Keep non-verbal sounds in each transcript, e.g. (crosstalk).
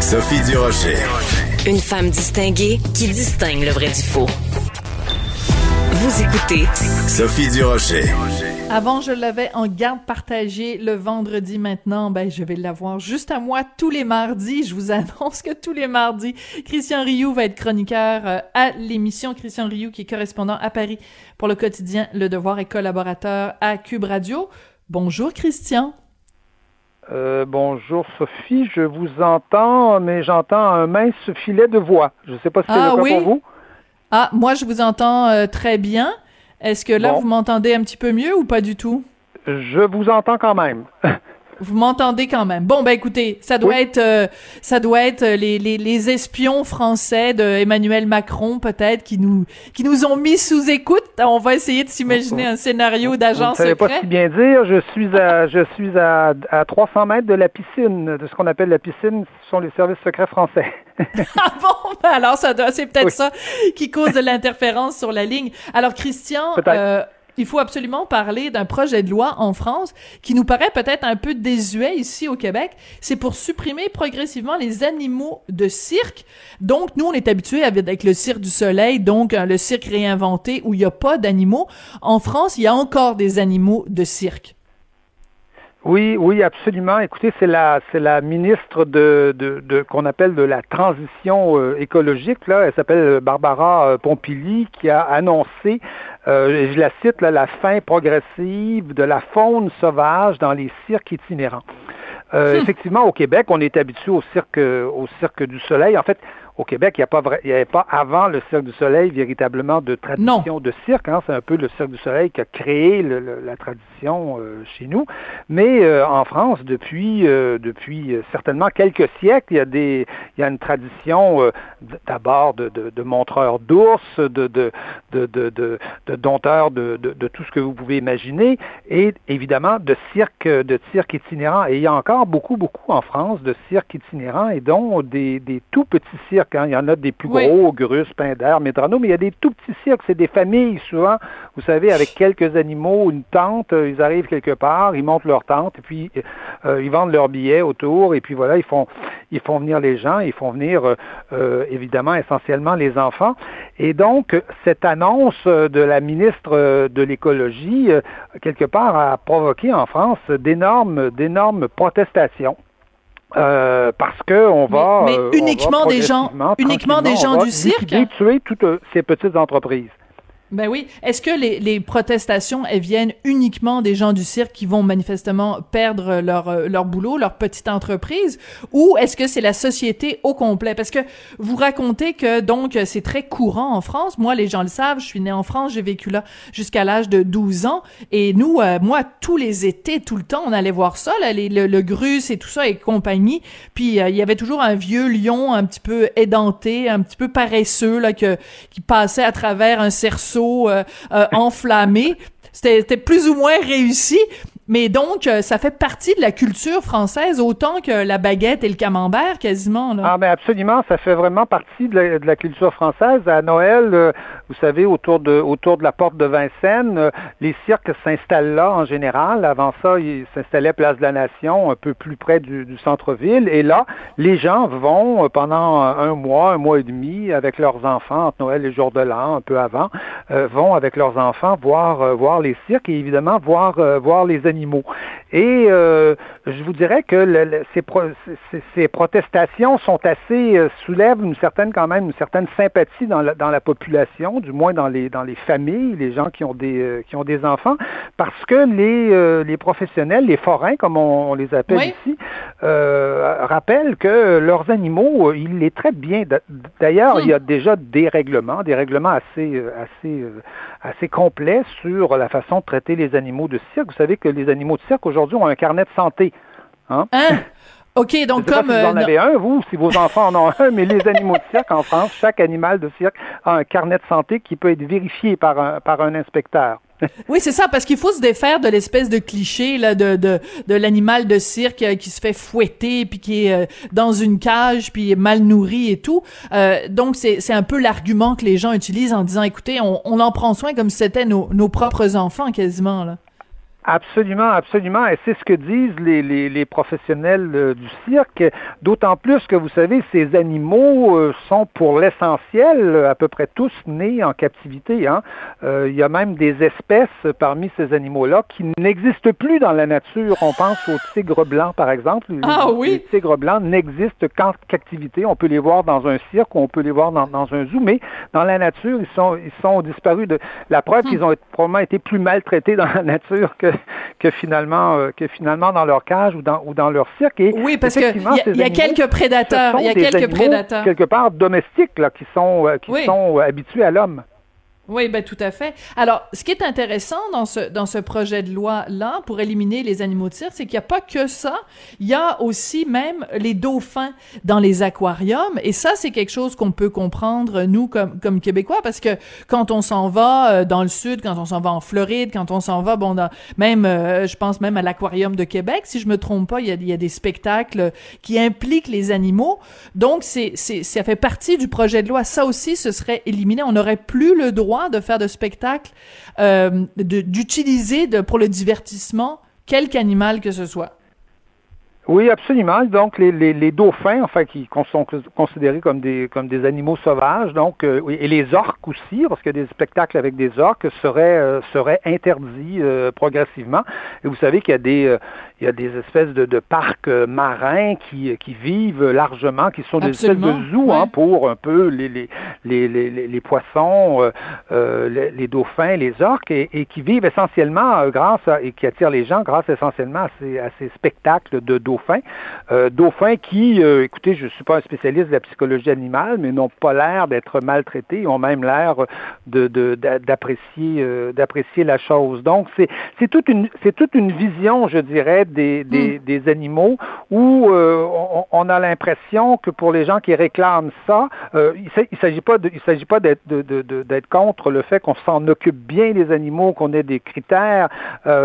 Sophie Durocher. Une femme distinguée qui distingue le vrai du faux. Vous écoutez Sophie Durocher. Avant, je l'avais en garde partagée le vendredi. Maintenant, ben, je vais l'avoir juste à moi tous les mardis. Je vous (laughs) annonce que tous les mardis, Christian Rioux va être chroniqueur euh, à l'émission. Christian Rioux, qui est correspondant à Paris pour le quotidien Le Devoir et collaborateur à Cube Radio. Bonjour, Christian. Euh, bonjour Sophie, je vous entends, mais j'entends un mince filet de voix. Je ne sais pas si c'est Ah le cas oui? pour vous. Ah, moi, je vous entends euh, très bien. Est-ce que là, Bon. vous m'entendez un petit peu mieux ou pas du tout? Je vous entends quand même. (laughs) Vous m'entendez quand même. Bon, ben écoutez, ça doit Oui. être, euh, ça doit être euh, les, les, les espions français de Emmanuel Macron peut-être qui nous qui nous ont mis sous écoute. On va essayer de s'imaginer un scénario d'agent ne savez pas secret. si bien dire. Je suis à, (laughs) je suis à, à 300 mètres de la piscine, de ce qu'on appelle la piscine, ce sont les services secrets français. (laughs) Ah bon, ben alors ça doit, c'est peut-être Oui. ça qui cause de l'interférence sur la ligne. Alors Christian, Peut-être. euh, il faut absolument parler d'un projet de loi en France qui nous paraît peut-être un peu désuet ici au Québec. C'est pour supprimer progressivement les animaux de cirque. Donc nous, on est habitués avec le cirque du soleil, donc euh, le cirque réinventé où il n'y a pas d'animaux. En France, il y a encore des animaux de cirque. Oui, oui, absolument. Écoutez, c'est la, c'est la ministre de, de, de qu'on appelle de la transition euh, écologique. Là, elle s'appelle Barbara euh, Pompili, qui a annoncé, euh, je la cite, là, la fin progressive de la faune sauvage dans les cirques itinérants. Euh, (laughs) Effectivement, au Québec, on est habitué au cirque, euh, au cirque du Soleil. En fait, au Québec, il n'y a pas vrai- il y avait pas avant le Cirque du Soleil véritablement de tradition de cirque. Hein. C'est un peu le Cirque du Soleil qui a créé le- le- la tradition euh, chez nous. Mais euh, en France, depuis euh, depuis certainement quelques siècles, il y a des il y a une tradition d'abord de, de, de montreurs d'ours, de de de dompteurs de, de, de tout ce que vous pouvez imaginer, et évidemment de cirque de cirque itinérant. Et il y a encore beaucoup beaucoup en France de cirques itinérants et dont des, des tout petits cirques. Hein. Il y en a des plus Oui. gros, Grus, Pinder, Medrano, mais il y a des tout petits cirques. C'est des familles souvent, vous savez, avec quelques animaux, une tente. euh, Ils arrivent quelque part, ils montent leur tente et puis euh, ils vendent leurs billets autour et puis voilà, ils font ils font venir les gens, ils font venir euh, euh, évidemment essentiellement les enfants. Et donc cette annonce de la ministre de l'écologie quelque part a provoqué en France d'énormes d'énormes protestations. Euh, parce que on va mais euh, on uniquement va des gens- uniquement des gens du cirque? tuer toutes euh, ces petites entreprises. Ben oui. Est-ce que les, les protestations, elles viennent uniquement des gens du cirque qui vont manifestement perdre leur, euh, leur boulot, leur petite entreprise, ou est-ce que c'est la société au complet? Parce que vous racontez que, donc, c'est très courant en France. Moi, les gens le savent, je suis née en France, j'ai vécu là jusqu'à l'âge de 12 ans, et nous, euh, moi, tous les étés, tout le temps, on allait voir ça, là, les- le, le Grus et tout ça et compagnie, puis euh, il y avait toujours un vieux lion un petit peu édenté, un petit peu paresseux, là, que, qui passait à travers un cerceau euh, euh, enflammé. C'était c'était plus ou moins réussi, mais donc euh, ça fait partie de la culture française autant que la baguette et le camembert quasiment. Là. Ah, mais absolument, ça fait vraiment partie de la, culture française. À Noël, euh, vous savez, autour de, autour de la porte de Vincennes, euh, les cirques s'installent là en général. Avant ça, ils s'installaient place de la Nation, un peu plus près du, du centre-ville. Et là, les gens vont pendant un mois, un mois et demi, avec leurs enfants, entre Noël et jour de l'an, un peu avant, vont avec leurs enfants voir, voir les cirques et évidemment voir, voir les animaux. Et euh, je vous dirais que le- le- ces, pro- ces- ces protestations sont assez euh, soulèvent une certaine quand même une certaine sympathie dans la, dans la population, du moins dans les dans les familles, les gens qui ont des euh, qui ont des enfants, parce que les euh, les professionnels, les forains comme on, on les appelle Oui. ici, rappellent que leurs animaux, ils les traitent bien. D'a- D'ailleurs, Hmm. il y a déjà des règlements, des règlements assez assez assez complets sur la façon de traiter les animaux de cirque. Vous savez que les animaux de cirque aujourd'hui ont un carnet de santé. Hein? Hein? (laughs) OK, donc comme... si vous en avez un, vous, si vos enfants en ont un, mais les animaux de cirque en France, chaque animal de cirque a un carnet de santé qui peut être vérifié par un, par un inspecteur. (laughs) oui, c'est ça, parce qu'il faut se défaire de l'espèce de cliché là, de, de, de l'animal de cirque euh, qui se fait fouetter, puis qui est euh, dans une cage, puis mal nourri et tout. Euh, donc, c'est, c'est un peu l'argument que les gens utilisent en disant, écoutez, on, on en prend soin comme si c'était nos, nos propres enfants quasiment. Là. Absolument, absolument. Et c'est ce que disent les, les, les professionnels euh, du cirque. D'autant plus que, vous savez, ces animaux euh, sont pour l'essentiel à peu près tous nés en captivité. Hein. Euh, il y a même des espèces parmi ces animaux-là qui n'existent plus dans la nature. On pense aux tigres blancs, par exemple. Ah oui? Les tigres blancs n'existent qu'en captivité. On peut les voir dans un cirque ou on peut les voir dans, dans, un zoo, mais dans la nature, ils sont, ils sont disparus. De... La preuve hmm. qu'ils ont probablement été plus maltraités dans la nature que (laughs) que finalement euh, que finalement dans leur cage ou dans ou dans leur cirque. Et oui, parce que il y, a quelques prédateurs, il y a quelques prédateurs quelque part domestiques là qui sont euh, qui sont habitués à l'homme. Oui, ben tout à fait. Alors, ce qui est intéressant dans ce dans ce projet de loi là pour éliminer les animaux de cirque, c'est qu'il n'y a pas que ça. Il y a aussi même les dauphins dans les aquariums, et ça c'est quelque chose qu'on peut comprendre nous comme comme québécois parce que quand on s'en va euh, dans le sud, quand on s'en va en Floride, quand on s'en va bon dans, même euh, je pense même à l'aquarium de Québec, si je me trompe pas, il y a, il y a des spectacles qui impliquent les animaux. Donc c'est c'est ça fait partie du projet de loi. Ça aussi ce serait éliminé. On n'aurait plus le droit de faire de spectacles, euh, d'utiliser pour le divertissement quelque animal que ce soit. Oui, absolument. Donc, les, les, les, dauphins, enfin, qui sont considérés comme des, comme des animaux sauvages, donc, euh, et les orques aussi, parce que des spectacles avec des orques seraient, euh, seraient interdits euh, progressivement. Et vous savez qu'il y a des, il y a des espèces de, de parcs marins qui, qui vivent largement, qui sont des espèces de zoos hein, pour un peu les, les, les, les, les poissons, les, les, dauphins, les orques, et, et qui vivent essentiellement grâce à, et qui attirent les gens grâce essentiellement à ces, à ces spectacles de dauphins dauphins. Euh, dauphins qui, euh, écoutez, je ne suis pas un spécialiste de la psychologie animale, mais n'ont pas l'air d'être maltraités, ont même l'air d'apprécier, euh, d'apprécier la chose. Donc, c'est, toute une, c'est toute une vision, je dirais, des, des, hmm. animaux où on, a l'impression que pour les gens qui réclament ça, il ne s'agit pas, d'être contre le fait qu'on s'en occupe bien des animaux, qu'on ait des critères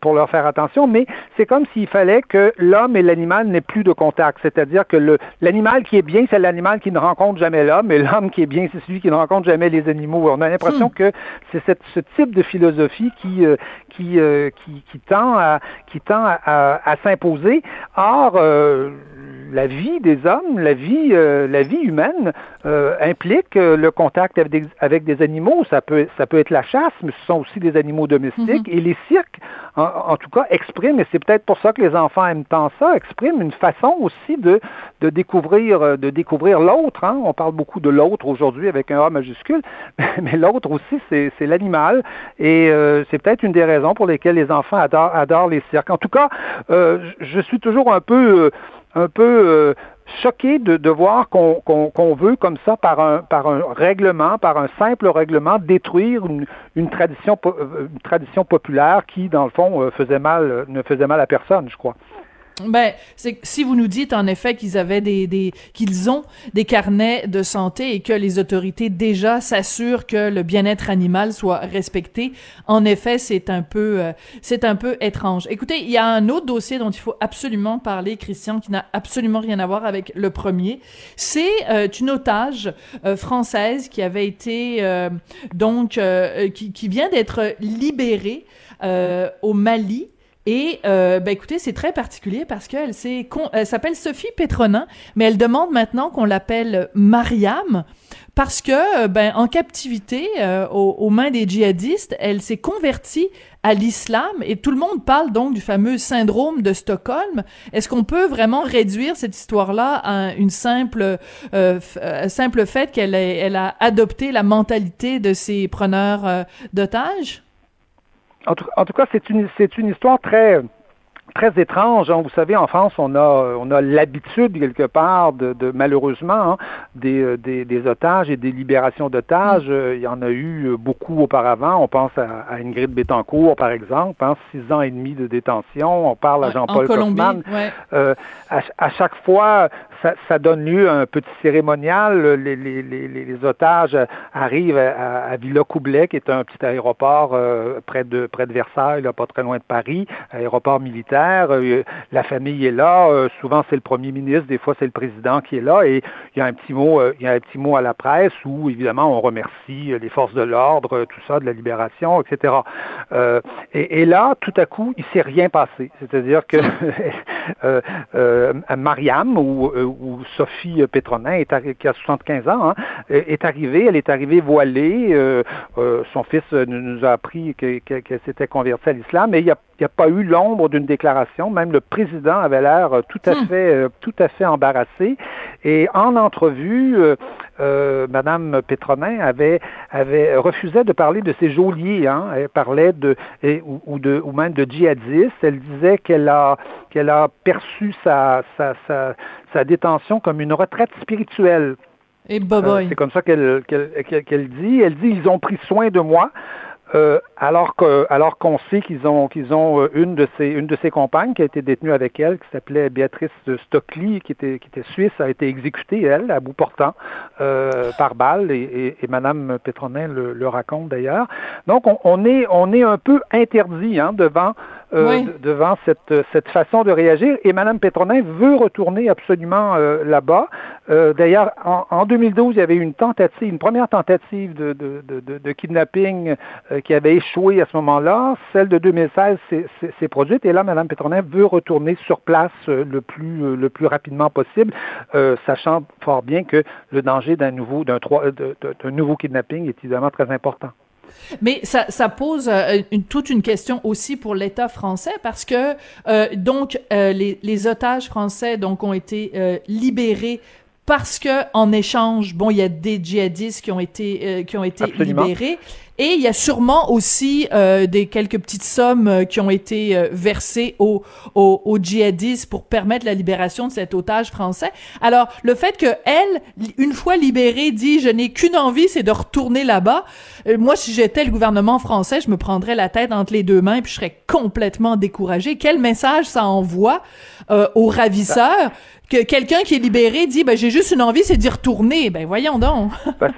pour leur faire attention, mais c'est comme s'il fallait que l'homme et l'animal n'est plus de contact. C'est-à-dire que l'animal qui est bien, c'est l'animal qui ne rencontre jamais l'homme, et l'homme qui est bien, c'est celui qui ne rencontre jamais les animaux. On a l'impression hmm. que c'est ce type de philosophie qui, euh, qui, euh, qui, qui, tend à, qui tend à, à, s'imposer. Or, euh, la vie des hommes, la vie, la vie humaine implique le contact avec des, avec des, animaux. Ça peut, ça peut être la chasse, mais ce sont aussi des animaux domestiques. Hmm. Et les cirques, en, tout cas, expriment, et c'est peut-être pour ça que les enfants aiment tant ça, expriment une façon aussi de, de découvrir, euh, de découvrir l'autre. Hein. On parle beaucoup de l'autre aujourd'hui avec un A majuscule, (laughs) mais l'autre aussi, c'est l'animal. Et euh, c'est peut-être une des raisons pour lesquelles les enfants adorent, adorent les cirques. En tout cas, euh, je suis toujours un peu, un peu choqué de, de voir qu'on veut comme ça par un, par un règlement, par un simple règlement, détruire une, une, tradition, une tradition populaire qui, dans le fond, faisait mal, ne faisait mal à personne, je crois. Ben, c'est si vous nous dites en effet qu'ils avaient des, des qu'ils ont des carnets de santé et que les autorités déjà s'assurent que le bien-être animal soit respecté, en effet, c'est un peu euh, c'est un peu étrange. Écoutez, il y a un autre dossier dont il faut absolument parler, Christian, qui n'a absolument rien à voir avec le premier. C'est euh, une otage euh, française qui avait été donc qui, qui vient d'être libérée au Mali et euh, ben écoutez, c'est très particulier parce qu'elle elle s'appelle Sophie Petronin, mais elle demande maintenant qu'on l'appelle Mariam parce que ben en captivité euh, aux, mains des djihadistes, elle s'est convertie à l'islam et tout le monde parle donc du fameux syndrome de Stockholm. Est-ce qu'on peut vraiment réduire cette histoire-là à une simple euh, euh simple fait qu'elle elle a adopté la mentalité de ces preneurs euh, d'otages? En tout, cas, c'est une, c'est une histoire très, très étrange. Hein. Vous savez, en France, on a, on a l'habitude quelque part de, de malheureusement hein, des, des, des, otages et des libérations d'otages. Mm. Il y en a eu beaucoup auparavant. On pense à, à Ingrid Betancourt, par exemple, hein, six ans et demi de détention. On parle à Jean-Paul Kaufmann. Euh, à, à, chaque fois, ça, ça, donne lieu à un petit cérémonial. Les, les, les, les otages arrivent à, à Villa Coublet, qui est un petit aéroport euh, près de près de Versailles, là, pas très loin de Paris, aéroport militaire. Euh, la famille est là. Euh, souvent, c'est le premier ministre. Des fois, c'est le président qui est là. Et il y a un petit mot, il y a un petit mot à la presse où, évidemment, on remercie les forces de l'ordre, tout ça, de la libération, etc. Et, et, là, tout à coup, il s'est rien passé. C'est-à-dire que (laughs) Mariam ou, ou, Sophie Pétronin, est qui a 75 ans, hein, est arrivée. Elle est arrivée voilée. son fils nous a appris qu'elle s'était convertie à l'islam, mais il n'y a, a, pas eu l'ombre d'une déclaration. Même le président avait l'air euh, tout à hmm. fait, euh, tout à fait embarrassé. Et en entrevue, euh, Madame Pétronin avait, avait refusait de parler de ses geôliers. Hein. Elle parlait de ou, de ou même de djihadistes. Elle disait qu'elle a qu'elle a perçu sa, sa, sa, sa détention comme une retraite spirituelle. Et euh, c'est comme ça qu'elle qu'elle dit. Elle dit ils ont pris soin de moi. Euh, alors que, alors qu'on sait qu'ils ont qu'ils ont euh, une de ses une de compagnes qui a été détenue avec elle, qui s'appelait Béatrice Stockley, qui était qui était suisse, a été exécutée elle à bout portant euh, par balle et, et, Madame Pétronin le, raconte d'ailleurs. Donc on, on, est on est un peu interdit hein, devant euh, devant cette, cette façon de réagir. Et Mme Pétronin veut retourner absolument euh, là-bas. Euh, d'ailleurs, en, en, 2012, il y avait une tentative, une première tentative de, de, de, de kidnapping qui avait échoué à ce moment-là. Celle de 2016 s'est produite. Et là, Mme Pétronin veut retourner sur place le plus, le plus rapidement possible, sachant fort bien que le danger d'un nouveau, d'un nouveau kidnapping est évidemment très important. Mais ça, pose euh, toute une question aussi pour l'État français parce que euh, donc euh, les, les, otages français donc ont été libérés parce que en échange, bon, il y a des djihadistes qui ont été qui ont été libérés et il y a sûrement aussi euh, des quelques petites sommes euh, qui ont été euh, versées aux, aux, djihadistes pour permettre la libération de cet otage français. Alors, le fait que elle, une fois libérée, dit je n'ai qu'une envie, c'est de retourner là-bas. moi, si j'étais le gouvernement français, je me prendrais la tête entre les deux mains et puis je serais complètement découragée. Quel message ça envoie aux ravisseurs que quelqu'un qui est libéré dit ben j'ai juste une envie c'est d'y retourner. Ben voyons donc. (laughs) Ben,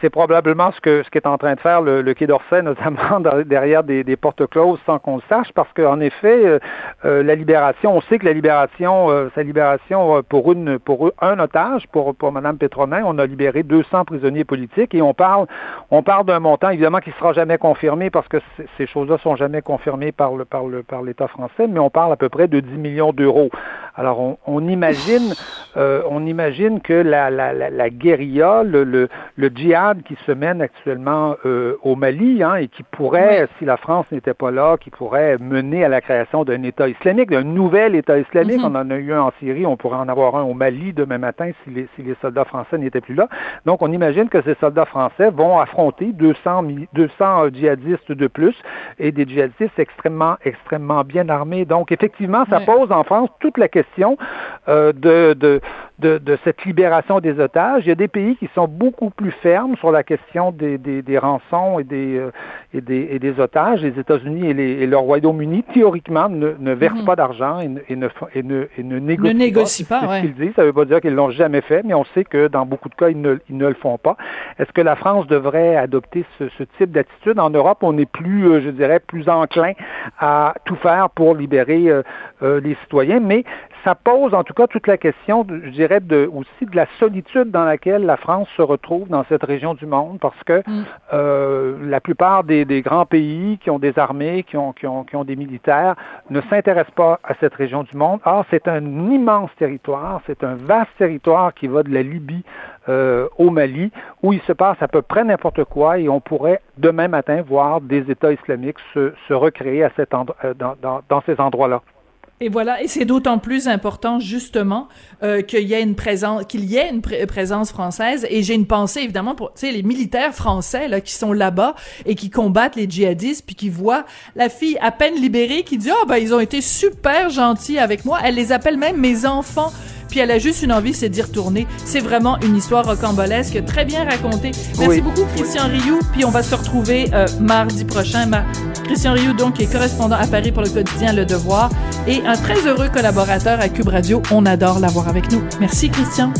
c'est probablement ce que ce qu'est en train de faire le, Quai d'Orsay (laughs) notamment derrière des, portes closes sans qu'on le sache parce qu'en effet euh, euh, la libération on sait que la libération euh, sa libération pour une pour un otage pour madame Pétronin on a libéré 200 prisonniers politiques et on parle on parle d'un montant évidemment qui sera jamais confirmé parce que ces choses-là sont jamais confirmées par le par le par l'État français mais on parle à peu près de 10 millions d'euros alors on, on imagine euh, on imagine que la, la, la, guérilla, le, le, le, djihad qui se mène actuellement euh, au Mali, hein, et qui pourrait, si la France n'était pas là, qui pourrait mener à la création d'un État islamique, d'un nouvel État islamique. Mm-hmm. On en a eu un en Syrie, on pourrait en avoir un au Mali demain matin si les, si les soldats français n'étaient plus là. Donc, on imagine que ces soldats français vont affronter 200, 200 djihadistes de plus et des djihadistes extrêmement, extrêmement bien armés. Donc, effectivement, ça pose en France toute la question euh, de, de, de, de, cette libération des otages. Il y a des pays qui sont beaucoup plus fermes sur la question des, des, des rançons et des, euh, et des, et des otages. Les États-Unis et, et, le Royaume-Uni, théoriquement, ne, ne versent mhm. pas d'argent et, et, ne, et, ne, et ne négocient, ne négocient pas. pas ce qu'ils disent. Ça ne veut pas dire qu'ils l'ont jamais fait, mais on sait que dans beaucoup de cas, ils ne, ils ne le font pas. Est-ce que la France devrait adopter ce, ce type d'attitude? En Europe, on est plus, euh, je dirais, plus enclin à tout faire pour libérer euh, euh les citoyens, mais ça pose en tout cas toute la question, je dirais, de, aussi de la solitude dans laquelle la France se retrouve dans cette région du monde, parce que mm. euh, la plupart des, des, grands pays qui ont des armées, qui ont, qui ont, qui ont des militaires, ne s'intéressent pas à cette région du monde. Or, c'est un immense territoire, c'est un vaste territoire qui va de la Libye euh, au Mali, où il se passe à peu près n'importe quoi, et on pourrait demain matin voir des États islamiques se, se recréer à cet endroit, euh, dans, dans, dans ces endroits-là. Et voilà, et c'est d'autant plus important justement euh, qu'il y ait une présence, qu'il y ait une présence française. Et j'ai une pensée évidemment pour, tu sais, les militaires français là qui sont là-bas et qui combattent les djihadistes, puis qui voient la fille à peine libérée qui dit oh ben ils ont été super gentils avec moi. Elle les appelle même mes enfants puis elle a juste une envie, c'est d'y retourner. C'est vraiment une histoire rocambolesque, très bien racontée. Merci beaucoup, Christian Rioux, puis on va se retrouver euh, mardi prochain. Christian Rioux, donc, est correspondant à Paris pour le quotidien Le Devoir et un très heureux collaborateur à Cube Radio. On adore l'avoir avec nous. Merci, Christian.